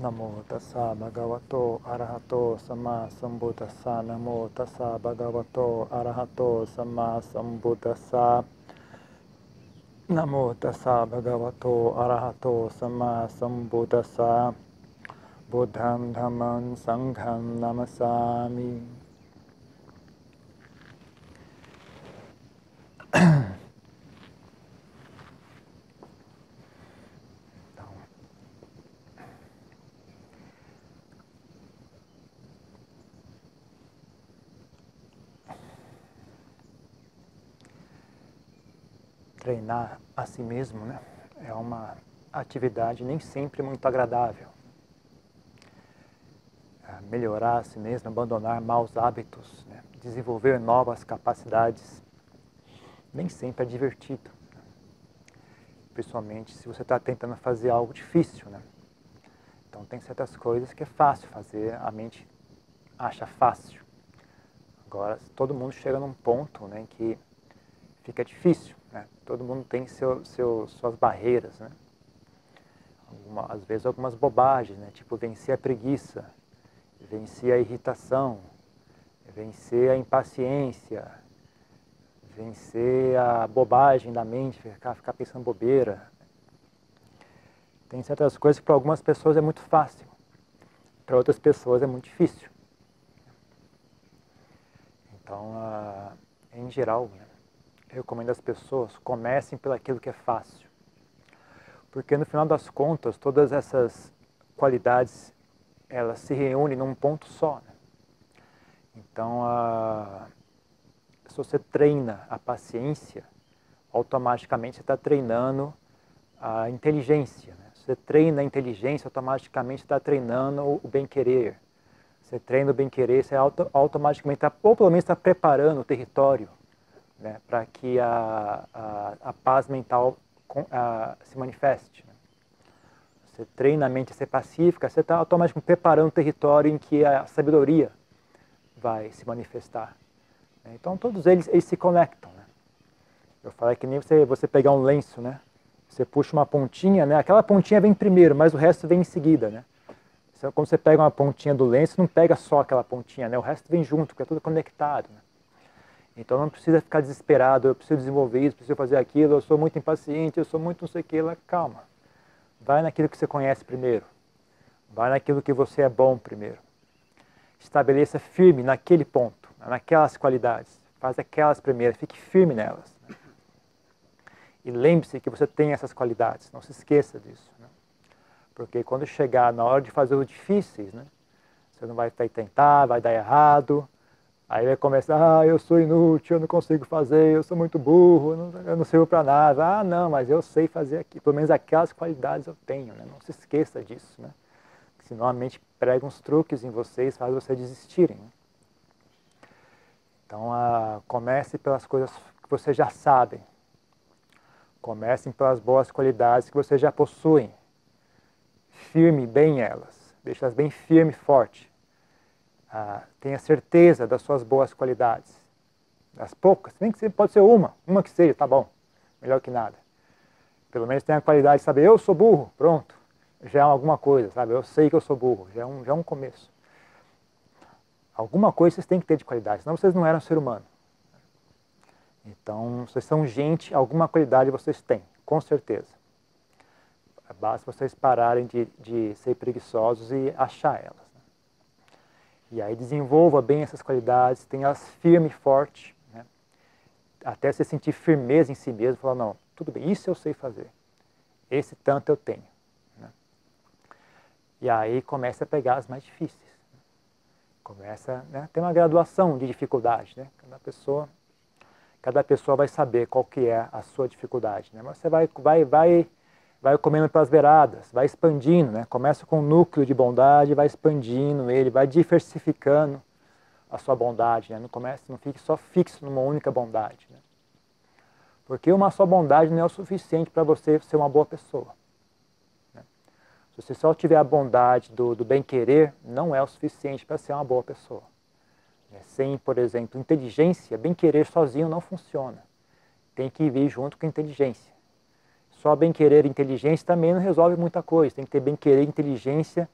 นโมตัสสะภะคะวะโต อะระหะโต สัมมาสัมพุทธัสสะนโมตัสสะภะคะวะโต อะระหะโต สัมมาสัมพุทธัสสะนโมตัสสะภะคะวะโต อะระหะโต สัมมาสัมพุทธัสสะ บุตธังธัมมังสังฆังนามัสสามิ treinar a si mesmo né, é uma atividade nem sempre muito agradável. É, melhorar a si mesmo, abandonar maus hábitos, né, desenvolver novas capacidades, nem sempre é divertido. Né. Principalmente se você está tentando fazer algo difícil. Né? Então tem certas coisas que é fácil fazer, a mente acha fácil. Agora, todo mundo chega num ponto né, em que fica difícil. Todo mundo tem seu, seu, suas barreiras, né? Alguma, às vezes algumas bobagens, né? tipo vencer a preguiça, vencer a irritação, vencer a impaciência, vencer a bobagem da mente, ficar, ficar pensando bobeira. Tem certas coisas que para algumas pessoas é muito fácil, para outras pessoas é muito difícil. Então, uh, em geral, né? Recomendo às pessoas, comecem pelo aquilo que é fácil. Porque no final das contas, todas essas qualidades, elas se reúnem num ponto só. Né? Então, a, se você treina a paciência, automaticamente você está treinando a inteligência. Né? Você treina a inteligência, automaticamente está treinando o bem-querer. Você treina o bem-querer, você auto, automaticamente está, ou pelo menos está preparando o território né, para que a, a, a, paz mental a, se manifeste. Né? Você treina a mente a ser pacífica, você está automaticamente preparando o território em que a sabedoria vai se manifestar. Né? Então todos eles, eles se conectam. Né? Eu falei que nem você, você pegar um lenço, né? Você puxa uma pontinha, né? Aquela pontinha vem primeiro, mas o resto vem em seguida, né? Quando você pega uma pontinha do lenço, não pega só aquela pontinha, né? O resto vem junto, porque é tudo conectado. Né? Então não precisa ficar desesperado, eu preciso desenvolver isso, preciso fazer aquilo, eu sou muito impaciente, eu sou muito não sei o que, calma. Vai naquilo que você conhece primeiro. Vai naquilo que você é bom primeiro. Estabeleça firme naquele ponto, naquelas qualidades. Faz aquelas primeiras, fique firme nelas. Né? E lembre-se que você tem essas qualidades, não se esqueça disso. Né? Porque quando chegar na hora de fazer os difíceis, né? você não vai tentar, vai dar errado, Aí vai começar, ah, eu sou inútil, eu não consigo fazer, eu sou muito burro, eu não, eu não sirvo para nada. Ah, não, mas eu sei fazer aqui. Pelo menos aquelas qualidades eu tenho, né? Não se esqueça disso, né? Senão a mente prega uns truques em vocês, faz vocês desistirem. Né? Então, ah, comece pelas coisas que vocês já sabem. Comecem pelas boas qualidades que vocês já possuem. Firme bem elas. Deixe-as bem firme e forte ah, tenha certeza das suas boas qualidades. Das poucas, nem que seja, pode ser uma, uma que seja, tá bom, melhor que nada. Pelo menos tenha a qualidade de saber, eu sou burro, pronto, já é alguma coisa, sabe? Eu sei que eu sou burro, já é um, já é um começo. Alguma coisa vocês têm que ter de qualidade, senão vocês não eram ser humano. Então, vocês são gente, alguma qualidade vocês têm, com certeza. Basta vocês pararem de, de ser preguiçosos e achar elas. E aí desenvolva bem essas qualidades, tenha-as firme e forte, né? até você sentir firmeza em si mesmo, falar, não, tudo bem, isso eu sei fazer, esse tanto eu tenho. Né? E aí começa a pegar as mais difíceis. Começa né, a ter uma graduação de dificuldade. Né? Cada, pessoa, cada pessoa vai saber qual que é a sua dificuldade. Né? Mas você vai, vai, vai vai comendo pelas beiradas, vai expandindo, né? Começa com um núcleo de bondade, vai expandindo ele, vai diversificando a sua bondade, né? Não comece, não fique só fixo numa única bondade, né? Porque uma só bondade não é o suficiente para você ser uma boa pessoa. Né? Se você só tiver a bondade do, do bem-querer, não é o suficiente para ser uma boa pessoa. Né? Sem, por exemplo, inteligência, bem-querer sozinho não funciona. Tem que vir junto com inteligência. Só bem-querer e inteligência também não resolve muita coisa. Tem que ter bem-querer e inteligência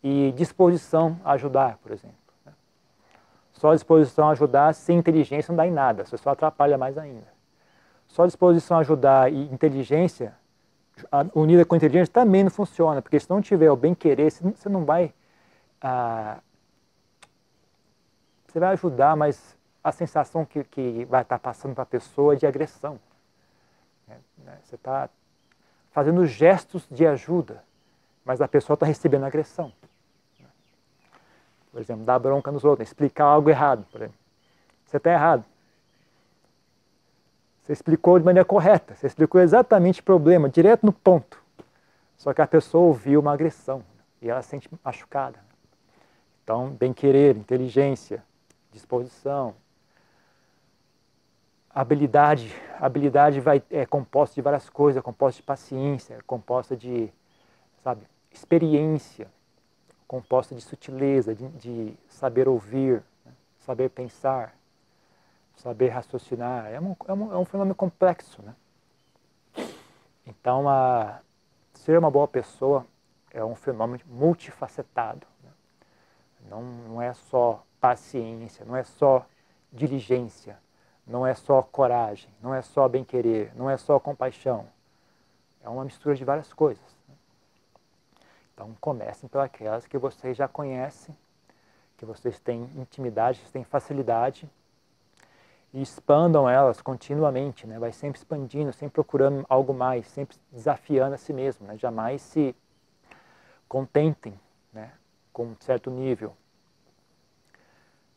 e disposição a ajudar, por exemplo. Né? Só disposição a ajudar sem inteligência não dá em nada, você só atrapalha mais ainda. Só disposição a ajudar e inteligência, unida com inteligência, também não funciona, porque se não tiver o bem-querer, você não vai. Ah, você vai ajudar, mas a sensação que, que vai estar passando para a pessoa é de agressão. Né? Você está fazendo gestos de ajuda, mas a pessoa está recebendo agressão. Por exemplo, dar bronca nos outros, explicar algo errado. Por exemplo. Você está errado. Você explicou de maneira correta, você explicou exatamente o problema, direto no ponto. Só que a pessoa ouviu uma agressão e ela se sente machucada. Então, bem-querer, inteligência, disposição, habilidade. habilidade vai, é composta de várias coisas, é composta de paciência, é composta de, sabe, experiência, composta de sutileza, de, de saber ouvir, né? saber pensar, saber raciocinar. É um, é um, é um fenômeno complexo. Né? Então, a, ser uma boa pessoa é um fenômeno multifacetado. Né? Não, não é só paciência, não é só diligência, não é só coragem, não é só bem-querer, não é só compaixão. É uma mistura de várias coisas. Então comecem pelas que vocês já conhecem, que vocês têm intimidade, vocês têm facilidade e expandam elas continuamente, né? Vai sempre expandindo, sempre procurando algo mais, sempre desafiando a si mesmo, né? Jamais se contentem, né? Com um certo nível.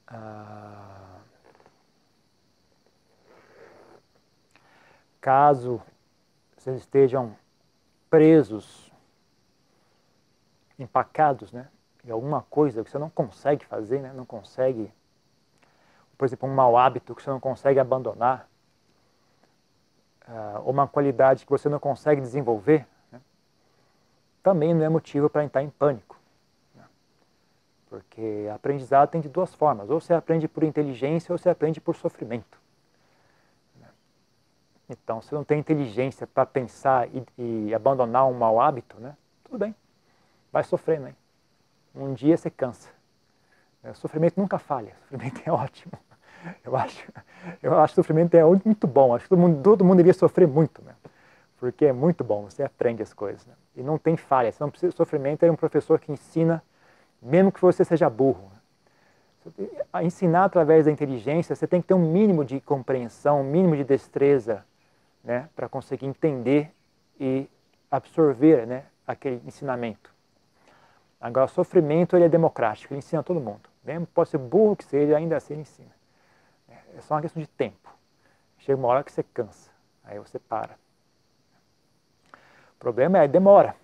Ah... Caso vocês estejam presos empacados, né? Em alguma coisa que você não consegue fazer, né? Não consegue, por exemplo, um mau hábito que você não consegue abandonar, uh, ou uma qualidade que você não consegue desenvolver, né? também não é motivo para entrar em pânico. Né? Porque aprendizado tem de duas formas: ou você aprende por inteligência ou você aprende por sofrimento. Né? Então, se não tem inteligência para pensar e, e, abandonar um mau hábito, né? tudo bem, vai sofrendo. Hein? Um dia você cansa. O sofrimento nunca falha, o sofrimento é ótimo. Eu acho, eu acho que o sofrimento é muito bom, acho que todo mundo, todo mundo devia sofrer muito, né? porque é muito bom, você aprende as coisas. Né? E não tem falha, não precisa, sofrimento é um professor que ensina, mesmo que você seja burro. A ensinar através da inteligência, você tem que ter um mínimo de compreensão, um mínimo de destreza, né, para conseguir entender e absorver, né, aquele ensinamento. Agora, o sofrimento ele é democrático, ele ensina todo mundo. Mesmo pode ser burro que seja, ainda assim ele ensina. É só uma questão de tempo. Chega uma hora que você cansa, aí você para. O problema é demora.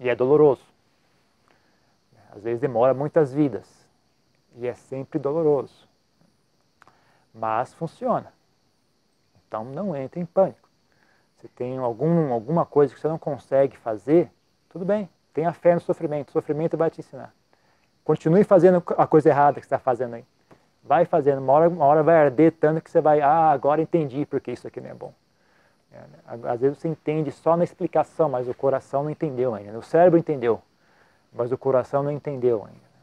E é doloroso. Às vezes demora muitas vidas. E é sempre doloroso. Mas funciona. Então não entre em pânico. Se tem algum, alguma coisa que você não consegue fazer, tudo bem. Tenha fé no sofrimento. O sofrimento vai te ensinar. Continue fazendo a coisa errada que você está fazendo aí. Vai fazendo. Uma hora, uma hora vai arder tanto que você vai, ah, agora entendi porque isso aqui não é bom. É, né? Às vezes você entende só na explicação, mas o coração não entendeu ainda. O cérebro entendeu, mas o coração não entendeu ainda.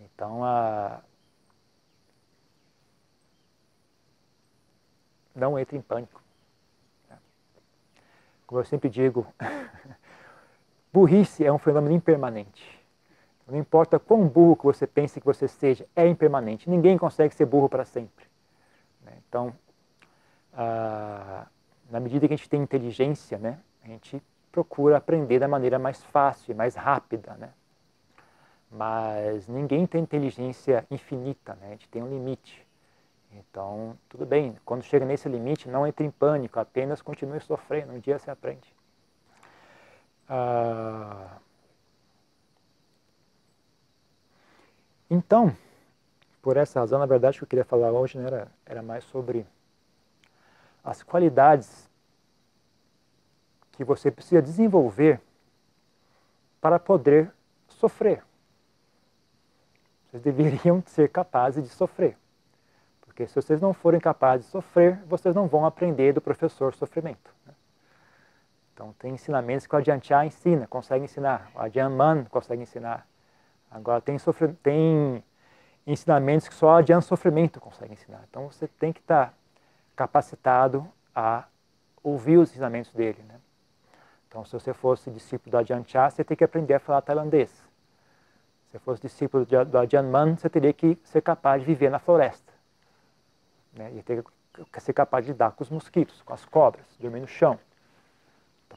Então, a... não entre em pânico. Como eu sempre digo, Burrice é um fenômeno impermanente. Não importa quão burro que você pense que você seja, é impermanente. Ninguém consegue ser burro para sempre. Né? Então, ah, na medida que a gente tem inteligência, né, a gente procura aprender da maneira mais fácil, mais rápida, né? Mas ninguém tem inteligência infinita, né? A gente tem um limite. Então, tudo bem. Quando chega nesse limite, não entre em pânico, apenas continue sofrendo. Um dia você aprende. Ah, então, por essa razão, na verdade, o que eu queria falar hoje né, era, era mais sobre as qualidades que você precisa desenvolver para poder sofrer. Vocês deveriam ser capazes de sofrer. Porque se vocês não forem capazes de sofrer, vocês não vão aprender do professor sofrimento. Né? Então tem ensinamentos que o Ajahn ensina, consegue ensinar, o Ajahn Man consegue ensinar. Agora tem, tem ensinamentos que só o Ajahn Sofrimento consegue ensinar. Então você tem que estar capacitado a ouvir os ensinamentos dele. Né? Então se você fosse discípulo do Ajahn você tem que aprender a falar tailandês. Se você fosse discípulo do Ajahn Man, você teria que ser capaz de viver na floresta. Né? E ter que ser capaz de lidar com os mosquitos, com as cobras, dormir no chão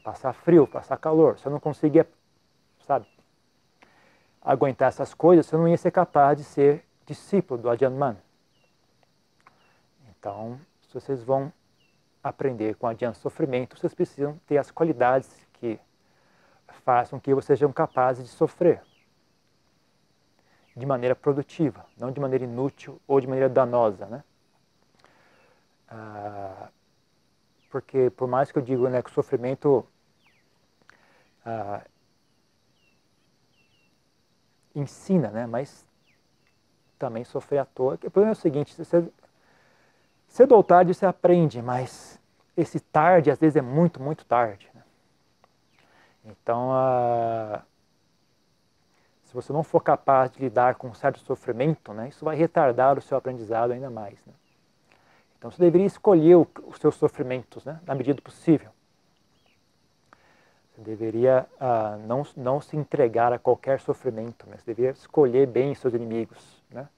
passar frio, passar calor. Se eu não conseguia, sabe, aguentar essas coisas, eu não ia ser capaz de ser discípulo do Ajahn Man. Então, se vocês vão aprender com Ajahn Sofrimento, vocês precisam ter as qualidades que façam que vocês sejam capazes de sofrer de maneira produtiva, não de maneira inútil ou de maneira danosa, né? Ah, porque por mais que eu diga né, que o sofrimento ah, ensina, né, mas também sofrer à toa. O problema é o seguinte, você, cedo ou tarde você aprende, mas esse tarde às vezes é muito, muito tarde. Né? Então, ah, se você não for capaz de lidar com um certo sofrimento, né, isso vai retardar o seu aprendizado ainda mais. Né? Então você deveria escolher os seus sofrimentos, né, na medida do possível. Você deveria ah, não, não se entregar a qualquer sofrimento, né? você deveria escolher bem seus inimigos. Né?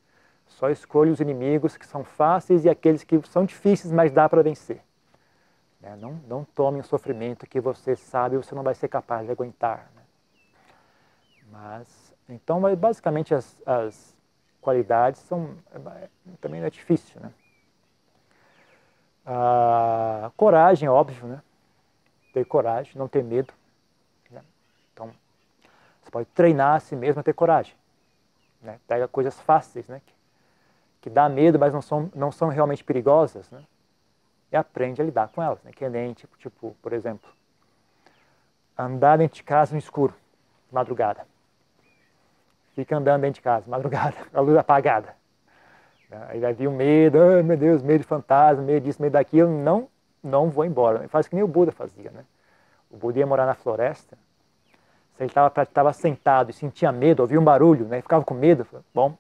Só escolha os inimigos que são fáceis e aqueles que são difíceis, mas dá para vencer. Né? Não, não tome um sofrimento que você sabe você não vai ser capaz de aguentar. Né? Mas, então, basicamente as, as qualidades são, é, também é difícil, né? A coragem, óbvio, né? Ter coragem, não ter medo. Né? Então, você pode treinar a si mesmo a ter coragem. Né? Pega coisas fáceis, né? Que, que dá medo, mas não são, não são realmente perigosas, né? E aprende a lidar com elas, né? Que nem, tipo, tipo, por exemplo, andar dentro de casa no escuro, madrugada. Fica andando dentro de casa, madrugada, a luz apagada. Aí vai vir o medo, oh, meu Deus, medo de fantasma, medo disso, medo daquilo. Não, não vou embora. Faz que nem o Buda fazia, né? O Buda ia morar na floresta. Se ele estava sentado e sentia medo, ouvia um barulho, né? ficava com medo, falava, bom,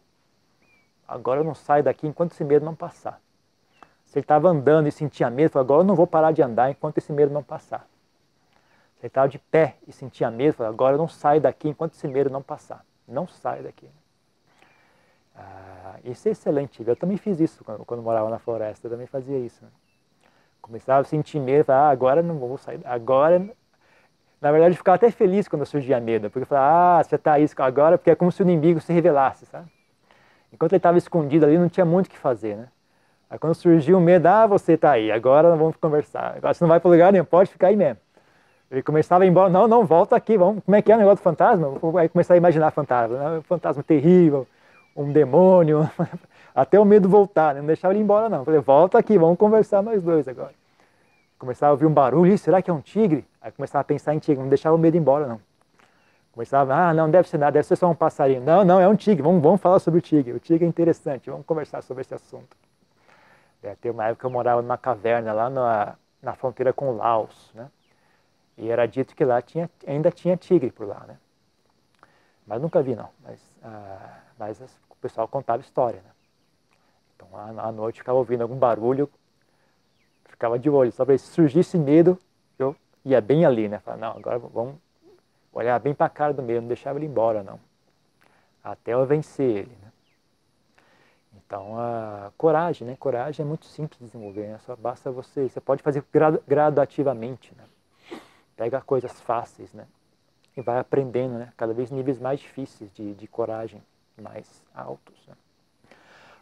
agora eu não saio daqui enquanto esse medo não passar. Se ele estava andando e sentia medo, falava, agora eu não vou parar de andar enquanto esse medo não passar. Se ele estava de pé e sentia medo, falava, agora eu não saio daqui enquanto esse medo não passar. Não saio daqui. Ah, isso é excelente. Eu também fiz isso quando, quando morava na floresta, eu também fazia isso. Né? Começava a sentir medo, falava, ah, agora não vou sair, agora... Na verdade, eu ficava até feliz quando surgia medo, porque eu falava, ah, você está isso agora, porque é como se o inimigo se revelasse, sabe? Enquanto ele estava escondido ali, não tinha muito o que fazer, né? Aí quando surgiu o medo, ah, você está aí, agora vamos conversar. Agora você não vai para lugar nenhum, pode ficar aí mesmo. Ele começava a ir embora, não, não, volta aqui, vamos, como é que é o negócio do fantasma? Aí começar a imaginar fantasma, né? fantasma terrível, um demônio, até o medo voltar, né? não deixava ele embora não. Falei, volta aqui, vamos conversar nós dois agora. Começava a ouvir um barulho, será que é um tigre? Aí começava a pensar em tigre, não deixava o medo embora não. Começava, ah, não, deve ser nada, deve ser só um passarinho. Não, não, é um tigre, vamos, vamos falar sobre o tigre. O tigre é interessante, vamos conversar sobre esse assunto. É, tem uma época que eu morava numa caverna lá na, na fronteira com o Laos, né? E era dito que lá tinha, ainda tinha tigre por lá, né? Mas nunca vi não, mas, ah, mas o pessoal contava história, né? Então, à noite, ficava ouvindo algum barulho, ficava de olho. Só para se surgisse medo, eu ia bem ali, né? Falava, não, agora vamos olhar bem para a cara do medo, não deixava ele embora, não. Até eu vencer ele, né? Então, a coragem, né? Coragem é muito simples de desenvolver, né? Só basta você, você pode fazer gradativamente, né? Pega coisas fáceis, né? E vai aprendendo, né? Cada vez níveis mais difíceis de, de coragem mais altos. Né?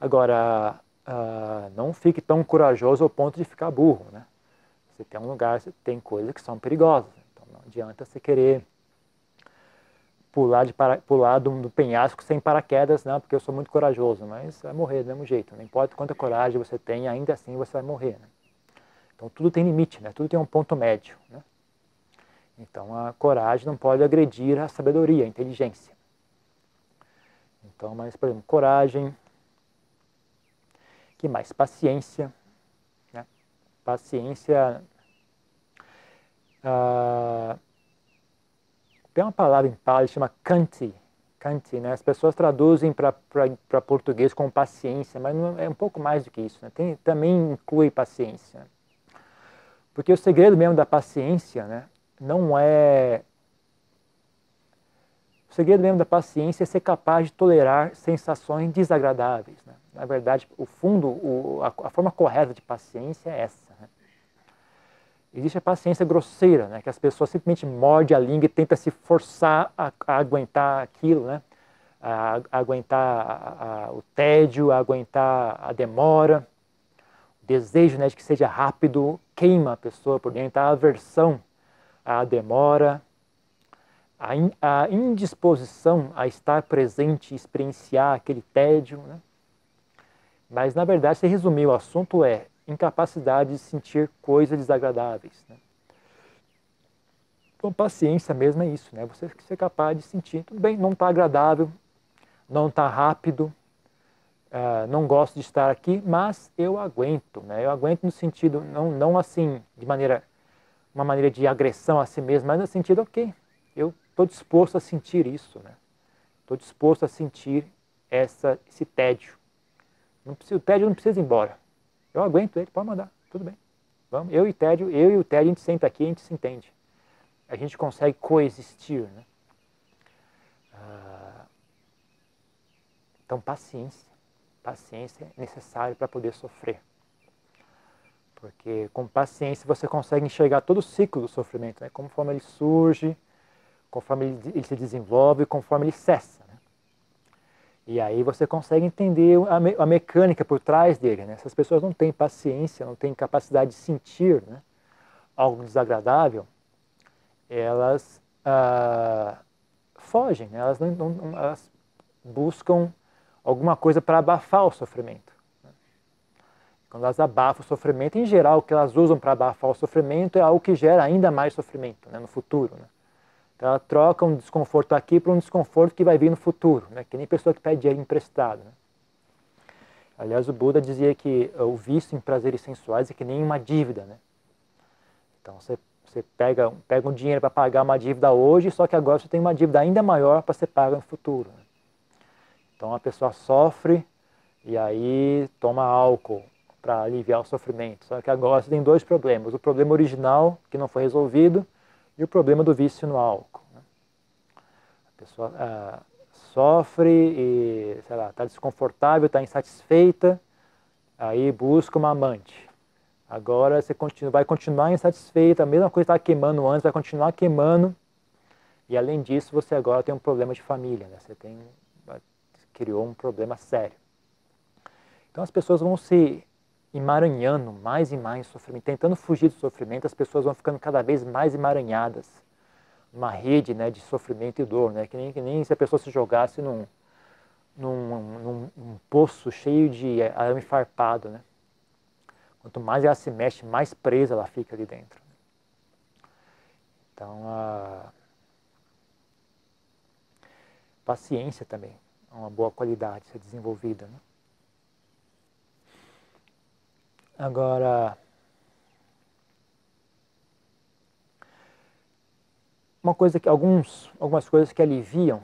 Agora, uh, não fique tão corajoso ao ponto de ficar burro. Né? Você tem um lugar, você tem coisas que são perigosas. Então não adianta você querer pular, de para, pular do, do, penhasco sem paraquedas, não, porque eu sou muito corajoso, mas vai morrer do mesmo jeito. Não importa quanta coragem você tem, ainda assim você vai morrer. Né? Então tudo tem limite, né? tudo tem um ponto médio. Né? Então a coragem não pode agredir a sabedoria, a inteligência. Então, mas, por exemplo, coragem, que mais? Paciência. Né? Paciência, Uh, tem uma palavra em pali chama kanti. Kanti, né? As pessoas traduzem para português com paciência, mas não, é um pouco mais do que isso. Né? Tem, também inclui paciência. Porque o segredo mesmo da paciência né, não é. O segredo mesmo da paciência é ser capaz de tolerar sensações desagradáveis. Né? Na verdade, o fundo, o, a, a, forma correta de paciência é essa. Né? Existe a paciência grosseira, né? que as pessoas simplesmente mordem a língua e tentam se forçar a, a aguentar aquilo, né? a, a aguentar o tédio, a aguentar a demora desejo né, de que seja rápido queima a pessoa por dentro, a aversão à demora, a, in, a indisposição a estar presente e experienciar aquele tédio. Né? Mas, na verdade, se resumir, o assunto é incapacidade de sentir coisas desagradáveis. Né? Então, paciência mesmo é isso, né? Você ser capaz de sentir, tudo bem, não está agradável, não está rápido, uh, não gosto de estar aqui, mas eu aguento, né? Eu aguento no sentido, não, não assim, de maneira, uma maneira de agressão a si mesmo, mas no sentido, ok, eu estou disposto a sentir isso, né? Estou disposto a sentir essa, esse tédio. Não o tédio não precisa ir embora. Eu aguento ele, pode mandar, tudo bem. Vamos, eu e o tédio, eu e o tédio, a gente senta aqui, a gente se entende. A gente consegue coexistir, né? Ah, então, paciência paciência é necessário para poder sofrer. Porque com paciência você consegue enxergar todo o ciclo do sofrimento, né? conforme ele surge, conforme ele, ele se desenvolve, conforme ele cessa. Né? E aí você consegue entender a, me, a, mecânica por trás dele. Né? Essas pessoas não têm paciência, não têm capacidade de sentir né? algo desagradável, elas ah, fogem, né? elas, não, não, elas buscam alguma coisa para abafar o sofrimento. Quando elas abafam o sofrimento, em geral, o que elas usam para abafar o sofrimento é algo que gera ainda mais sofrimento né, no futuro. Né? Então, ela troca um desconforto aqui por um desconforto que vai vir no futuro, né? que nem pessoa que pede dinheiro emprestado. Né? Aliás, o Buda dizia que o vício em prazeres sensuais é que nem uma dívida. Né? Então, você, você pega, pega um dinheiro para pagar uma dívida hoje, só que agora você tem uma dívida ainda maior para ser paga no futuro. Né? Então a pessoa sofre e aí toma álcool para aliviar o sofrimento. Só que agora você tem dois problemas: o problema original, que não foi resolvido, e o problema do vício no álcool. Né? A pessoa ah, sofre e, sei lá, está desconfortável, está insatisfeita, aí busca uma amante. Agora você continua, vai continuar insatisfeita, a mesma coisa que estava queimando antes, vai continuar queimando. E além disso, você agora tem um problema de família. Né? Você tem criou um problema sério. Então as pessoas vão se emaranhando mais e mais sofrimento, tentando fugir do sofrimento, as pessoas vão ficando cada vez mais emaranhadas. Uma rede né, de sofrimento e dor, né? que, nem, que nem se a pessoa se jogasse num, num, num, poço cheio de arame farpado. Né? Quanto mais ela se mexe, mais presa ela fica ali dentro. Então, a paciência também uma boa qualidade ser desenvolvida. Né? Agora, uma coisa que alguns, algumas coisas que aliviam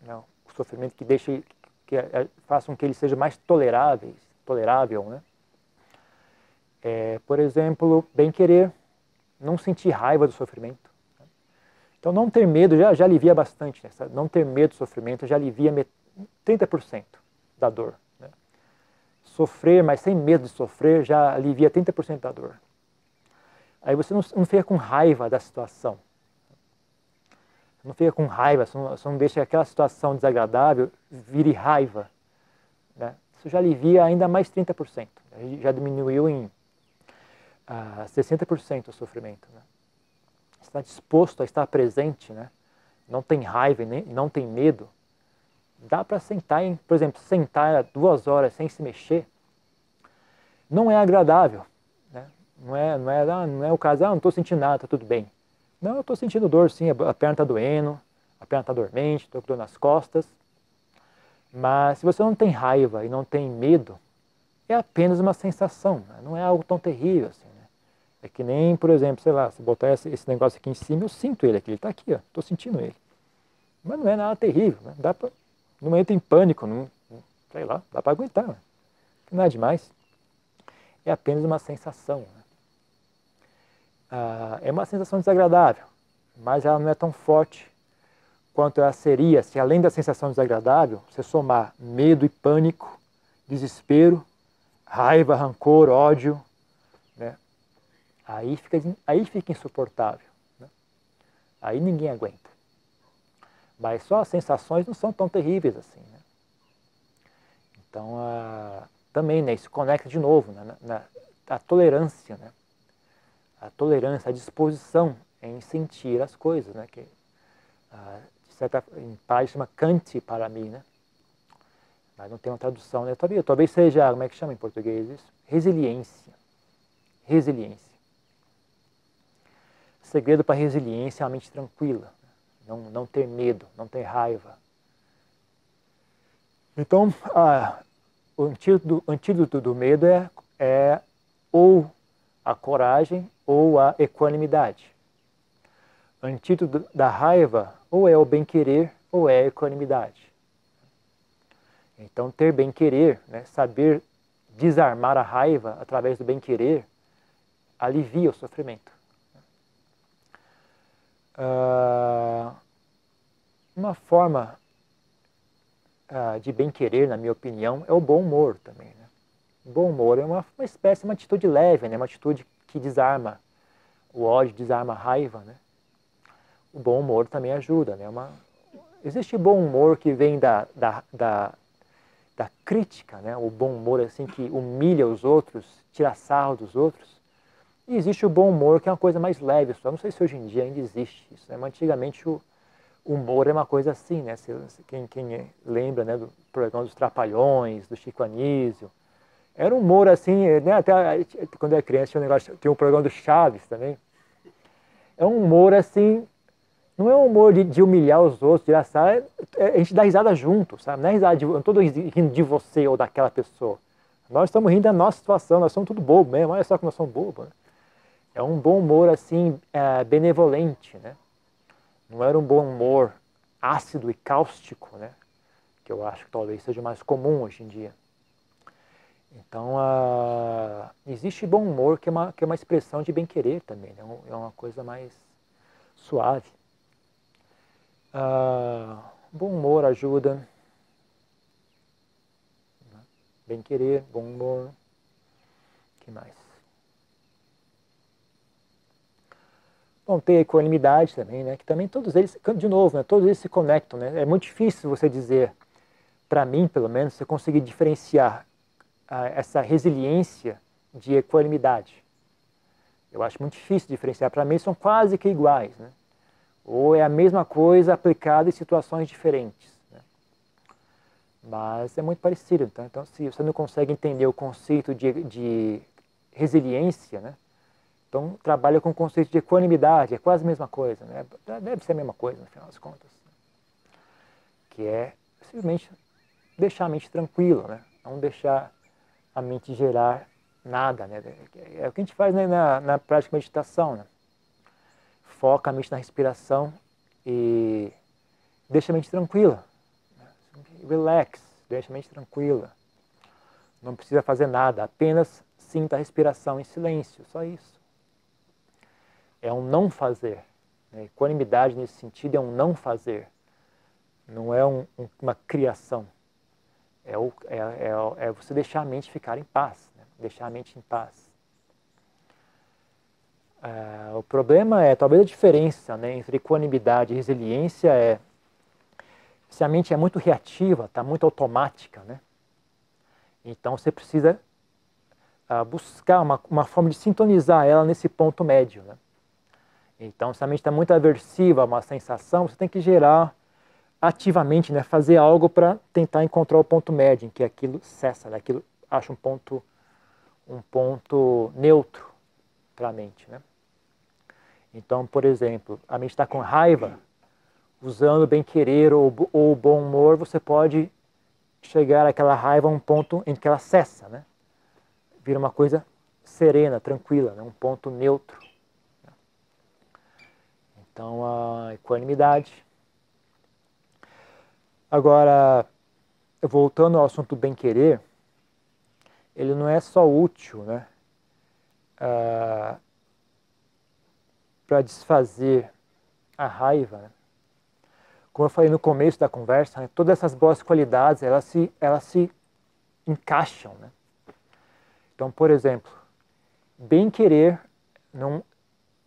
né, o sofrimento, que deixa, que é, façam que ele seja mais tolerável, tolerável, né? É, por exemplo, bem querer, não sentir raiva do sofrimento. Então, não ter medo já, já alivia bastante. Né? Não ter medo do sofrimento já alivia 30% da dor. Sofrer, mas sem medo de sofrer, já alivia 30% da dor. Aí você não, não fica com raiva da situação. Não fica com raiva, você não, você não deixa aquela situação desagradável vire raiva. Né? Isso já alivia ainda mais 30%. Já diminuiu em ah, 60% o sofrimento. Né? está disposto a estar presente, né? não tem raiva e não tem medo, dá para sentar, em, por exemplo, sentar duas horas sem se mexer, não é agradável. Né? Não, é, não, é, ah, não é o caso, ah, não estou sentindo nada, está tudo bem. Não, eu estou sentindo dor sim, a perna está doendo, a perna está dormente, estou com dor nas costas. Mas se você não tem raiva e não tem medo, é apenas uma sensação, né? não é algo tão terrível assim. Né? É que nem, por exemplo, sei lá, se botar esse, esse negócio aqui em cima, eu sinto ele aqui, ele está aqui, estou sentindo ele. Mas não é nada terrível, né? Dá pra, não entra em pânico, não, sei lá, dá para aguentar. Né? Não é demais. É apenas uma sensação. Né? Ah, é uma sensação desagradável, mas ela não é tão forte quanto ela seria se, além da sensação desagradável, você somar medo e pânico, desespero, raiva, rancor, ódio, né? aí, fica, aí fica insuportável. Né? Aí ninguém aguenta. Mas só as sensações não são tão terríveis assim. Né? Então, a, também né, isso conecta de novo né, na, a tolerância, né? a tolerância, a disposição em sentir as coisas, né? que a, de certa, em parte chama Kant para mim, né? mas não tem uma tradução, né? talvez, talvez seja, como é que chama em português isso? Resiliência. Resiliência. segredo para resiliência é a mente tranquila, não, não ter medo, não ter raiva. Então, o antídoto, antídoto do medo é, é ou a coragem ou a equanimidade. Antídoto da raiva ou é o bem-querer ou é a equanimidade. Então, ter bem-querer, né, saber desarmar a raiva através do bem-querer, alivia o sofrimento. Uh, uma forma uh, de bem-querer, na minha opinião, é o bom humor também. Né? Bom humor é uma, uma espécie, uma atitude leve, né? uma atitude que desarma o ódio, desarma a raiva. Né? O bom humor também ajuda. Né? Uma, existe bom humor que vem da, da, da, da crítica, né? o bom humor assim que humilha os outros, tira sarro dos outros. E existe o bom humor que é uma coisa mais leve. Só não sei se hoje em dia ainda existe isso. Né? Mas antigamente o humor é uma coisa assim, né? Quem, quem lembra né, do programa dos Trapalhões, do Chico Anísio, era um humor assim, né? Até quando eu era criança tinha um negócio, tinha um programa do Chaves também. É um humor assim, não é um humor de, de humilhar os outros, de assar, é, a gente dá risada junto, sabe? Não é risada de, eu não estou rindo de você ou daquela pessoa. Nós estamos rindo da nossa situação, nós somos tudo bobo mesmo, olha só que nós somos bobos. Né? É um bom humor assim, é, benevolente, né? Não era um bom humor ácido e cáustico, né? que eu acho que talvez seja mais comum hoje em dia. Então, uh, existe bom humor que é uma, que é uma expressão de bem-querer também, né? é uma coisa mais suave. Uh, bom humor ajuda. Bem-querer, bom humor. que mais? Bom, tem a equanimidade também, né? Que também todos eles, de novo, né? todos eles se conectam, né? É muito difícil você dizer, para mim, pelo menos, você conseguir diferenciar ah, essa resiliência de equanimidade. Eu acho muito difícil diferenciar. Para mim, são quase que iguais, né? Ou é a mesma coisa aplicada em situações diferentes. Né? Mas é muito parecido. Então, então, se você não consegue entender o conceito de, de resiliência, né? Então, trabalha com o conceito de equanimidade, é quase a mesma coisa, né? deve ser a mesma coisa no final das contas. Que é simplesmente deixar a mente tranquila, né? não deixar a mente gerar nada. Né? É o que a gente faz né, na, na prática de meditação. Né? Foca a mente na respiração e deixa a mente tranquila. Né? Relax, deixa a mente tranquila. Não precisa fazer nada, apenas sinta a respiração em silêncio, só isso é um não fazer. Né? Equanimidade nesse sentido é um não fazer, não é um, um, uma criação. É, o, é, é, é, você deixar a mente ficar em paz, né? deixar a mente em paz. É, o problema é, talvez a diferença né, entre equanimidade e resiliência é se a mente é muito reativa, está muito automática, né? então você precisa uh, buscar uma, uma forma de sintonizar ela nesse ponto médio. Né? Então, se a mente está muito aversiva a uma sensação, você tem que gerar ativamente, né, fazer algo para tentar encontrar o ponto médio, em que aquilo cessa, né, aquilo acha um ponto, um ponto neutro para a mente. Né? Então, por exemplo, a mente está com raiva, usando bem-querer ou, ou bom humor, você pode chegar àquela raiva a um ponto em que ela cessa, né? vira uma coisa serena, tranquila, né? um ponto neutro. Então, a equanimidade. Agora, voltando ao assunto bem-querer, ele não é só útil né? Ah, para desfazer a raiva. Né? Como eu falei no começo da conversa, né? todas essas boas qualidades elas se, elas se encaixam. Né? Então, por exemplo, bem-querer não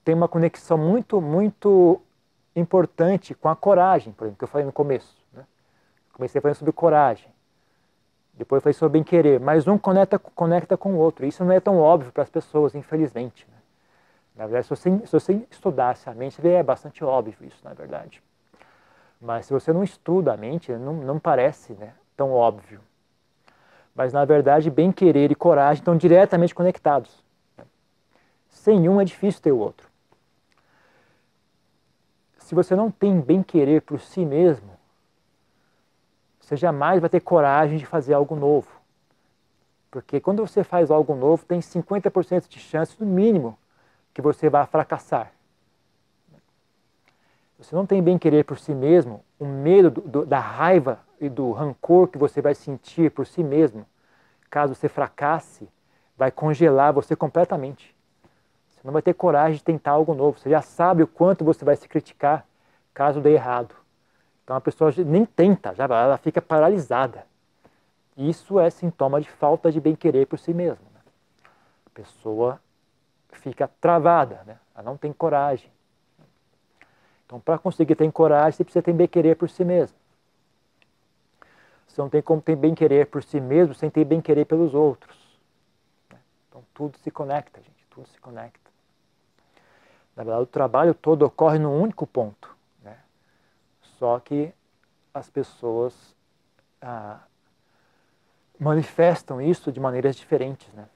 tem uma conexão muito, muito importante com a coragem, por exemplo, que eu falei no começo. Né? Comecei falando sobre coragem. Depois falei sobre bem-querer. Mas um conecta, conecta com o outro. Isso não é tão óbvio para as pessoas, infelizmente. Né? Na verdade, se você, se você estudasse a mente, é bastante óbvio isso, na verdade. Mas se você não estuda a mente, não, não parece né, tão óbvio. Mas, na verdade, bem-querer e coragem estão diretamente conectados. Sem um é difícil ter o outro se você não tem bem-querer por si mesmo, você jamais vai ter coragem de fazer algo novo. Porque quando você faz algo novo, tem 50% de chance, no mínimo, que você vai fracassar. Você não tem bem-querer por si mesmo, o medo do, do, da raiva e do rancor que você vai sentir por si mesmo, caso você fracasse, vai congelar você completamente. Você não vai ter coragem de tentar algo novo. Você já sabe o quanto você vai se criticar caso dê errado. Então a pessoa nem tenta, já ela fica paralisada. Isso é sintoma de falta de bem-querer por si mesma. Né? A pessoa fica travada, né? ela não tem coragem. Então, para conseguir ter coragem, você precisa ter bem-querer por si mesmo. Você não tem como ter bem-querer por si mesmo sem ter bem-querer pelos outros. Né? Então, tudo se conecta, gente, tudo se conecta. Na verdade, o trabalho todo ocorre num único ponto. Né? Só que as pessoas ah, manifestam isso de maneiras diferentes. Né?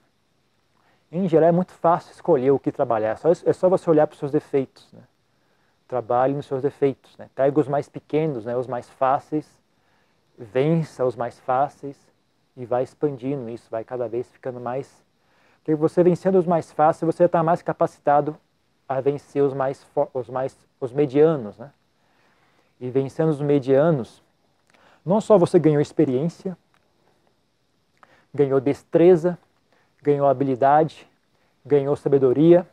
Em geral, é muito fácil escolher o que trabalhar. É só, é você olhar para os seus defeitos. Né? Trabalhe nos seus defeitos. Né? Pega os mais pequenos, né? os mais fáceis, vença os mais fáceis e vai expandindo isso, vai cada vez ficando mais. Porque você vencendo os mais fáceis, você está mais capacitado a vencer os mais, os mais os medianos, né? E vencendo os medianos, não só você ganhou experiência, ganhou destreza, ganhou habilidade, ganhou sabedoria,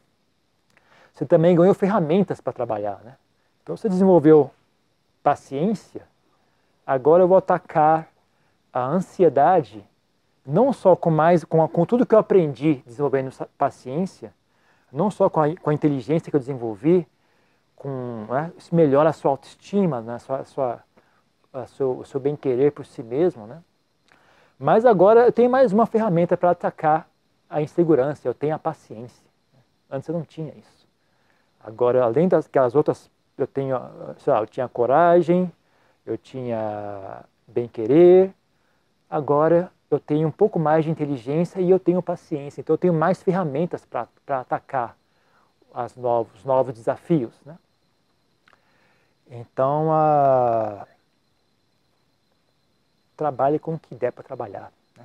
você também ganhou ferramentas para trabalhar, né? Então você desenvolveu paciência, agora eu vou atacar a ansiedade não só com mais com, com tudo que eu aprendi desenvolvendo paciência, não só com a, com a inteligência que eu desenvolvi, com, né, isso melhora a sua autoestima, né, sua, sua, a seu, o seu bem-querer por si mesmo. Né? Mas agora eu tenho mais uma ferramenta para atacar a insegurança, eu tenho a paciência. Antes eu não tinha isso. Agora, além daquelas outras, eu tenho, sei lá, eu tinha coragem, eu tinha bem-querer, agora eu tenho um pouco mais de inteligência e eu tenho paciência. Então eu tenho mais ferramentas para atacar os novos, novos desafios. Né? Então, trabalhe com o que der para trabalhar. Né?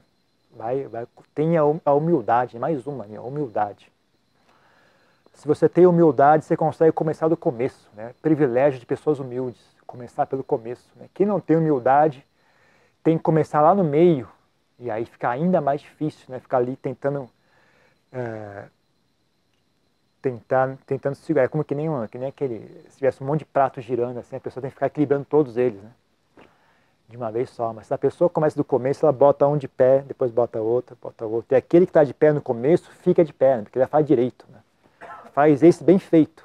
Vai, vai, tenha a humildade, mais uma, né? a humildade. Se você tem humildade, você consegue começar do começo. Né? Privilégio de pessoas humildes, começar pelo começo. Né? Quem não tem humildade tem que começar lá no meio, e aí fica ainda mais difícil, né? Ficar ali tentando é, tentar, tentando segurar. É como que nem, uma, que nem aquele, se tivesse um monte de pratos girando assim, a pessoa tem que ficar equilibrando todos eles, né? De uma vez só. Mas se a pessoa começa do começo, ela bota um de pé, depois bota outro, bota outro. E aquele que está de pé no começo fica de pé, né? porque ele faz direito. Né? Faz esse bem feito.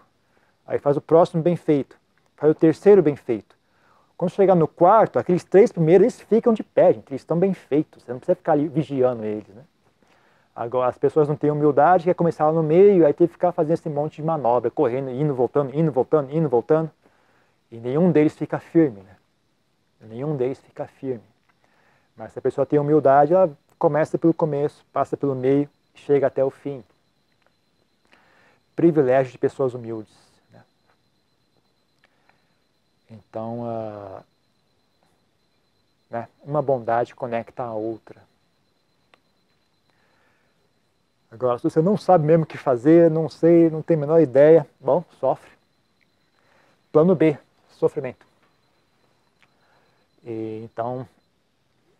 Aí faz o próximo bem feito. Faz o terceiro bem feito. Quando chegar no quarto, aqueles três primeiros, eles ficam de pé, gente, eles estão bem feitos, você não precisa ficar ali vigiando eles, né? Agora, as pessoas não têm humildade, quer começar lá no meio, aí tem que ficar fazendo esse monte de manobra, correndo, indo, voltando, indo, voltando, indo, voltando, e nenhum deles fica firme, né? Nenhum deles fica firme. Mas se a pessoa tem humildade, ela começa pelo começo, passa pelo meio, chega até o fim. Privilégio de pessoas humildes. Então, uh, né, uma bondade conecta a outra. Agora, se você não sabe mesmo o que fazer, não sei, não tem a menor ideia, bom, sofre. Plano B, sofrimento. E, então,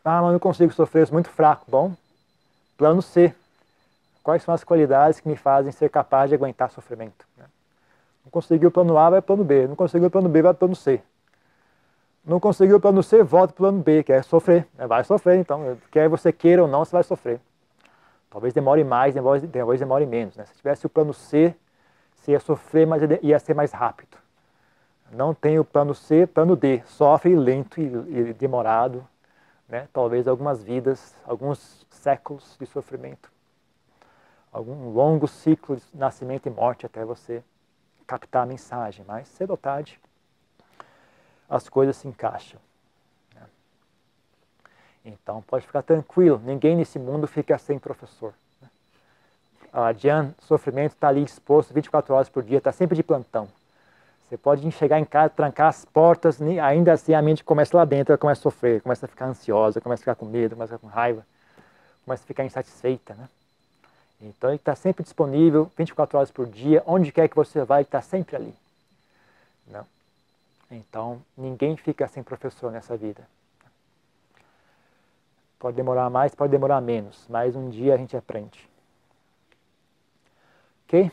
ah, mas não consigo sofrer, sou muito fraco. Bom, plano C. Quais são as qualidades que me fazem ser capaz de aguentar sofrimento? Né? Não conseguiu o plano A, vai plano B. Não conseguiu o plano B, vai plano C. Não conseguiu o plano C, volta para o plano B, que é sofrer. É, vai sofrer, então. Quer você queira ou não, você vai sofrer. Talvez demore mais, talvez demore menos. Né? Se tivesse o plano C, você ia sofrer, mas ia ser mais rápido. Não tem o plano C, plano D. Sofre lento e, demorado. Né? Talvez algumas vidas, alguns séculos de sofrimento. Algum longo ciclo de nascimento e morte até você captar a mensagem. Mas cedo ou tarde, as coisas se encaixam. Né? Então pode ficar tranquilo, ninguém nesse mundo fica sem professor. Né? A Jan, sofrimento está ali disposto 24 horas por dia, está sempre de plantão. Você pode chegar em casa, trancar as portas, ainda assim a mente começa lá dentro, ela começa a sofrer, começa a ficar ansiosa, começa a ficar com medo, começa a ficar com raiva, começa a ficar insatisfeita, né? Então ele está sempre disponível, 24 horas por dia, onde quer que você vá, ele está sempre ali. Não? Então, ninguém fica sem professor nessa vida. Pode demorar mais, pode demorar menos, mas um dia a gente aprende. Ok?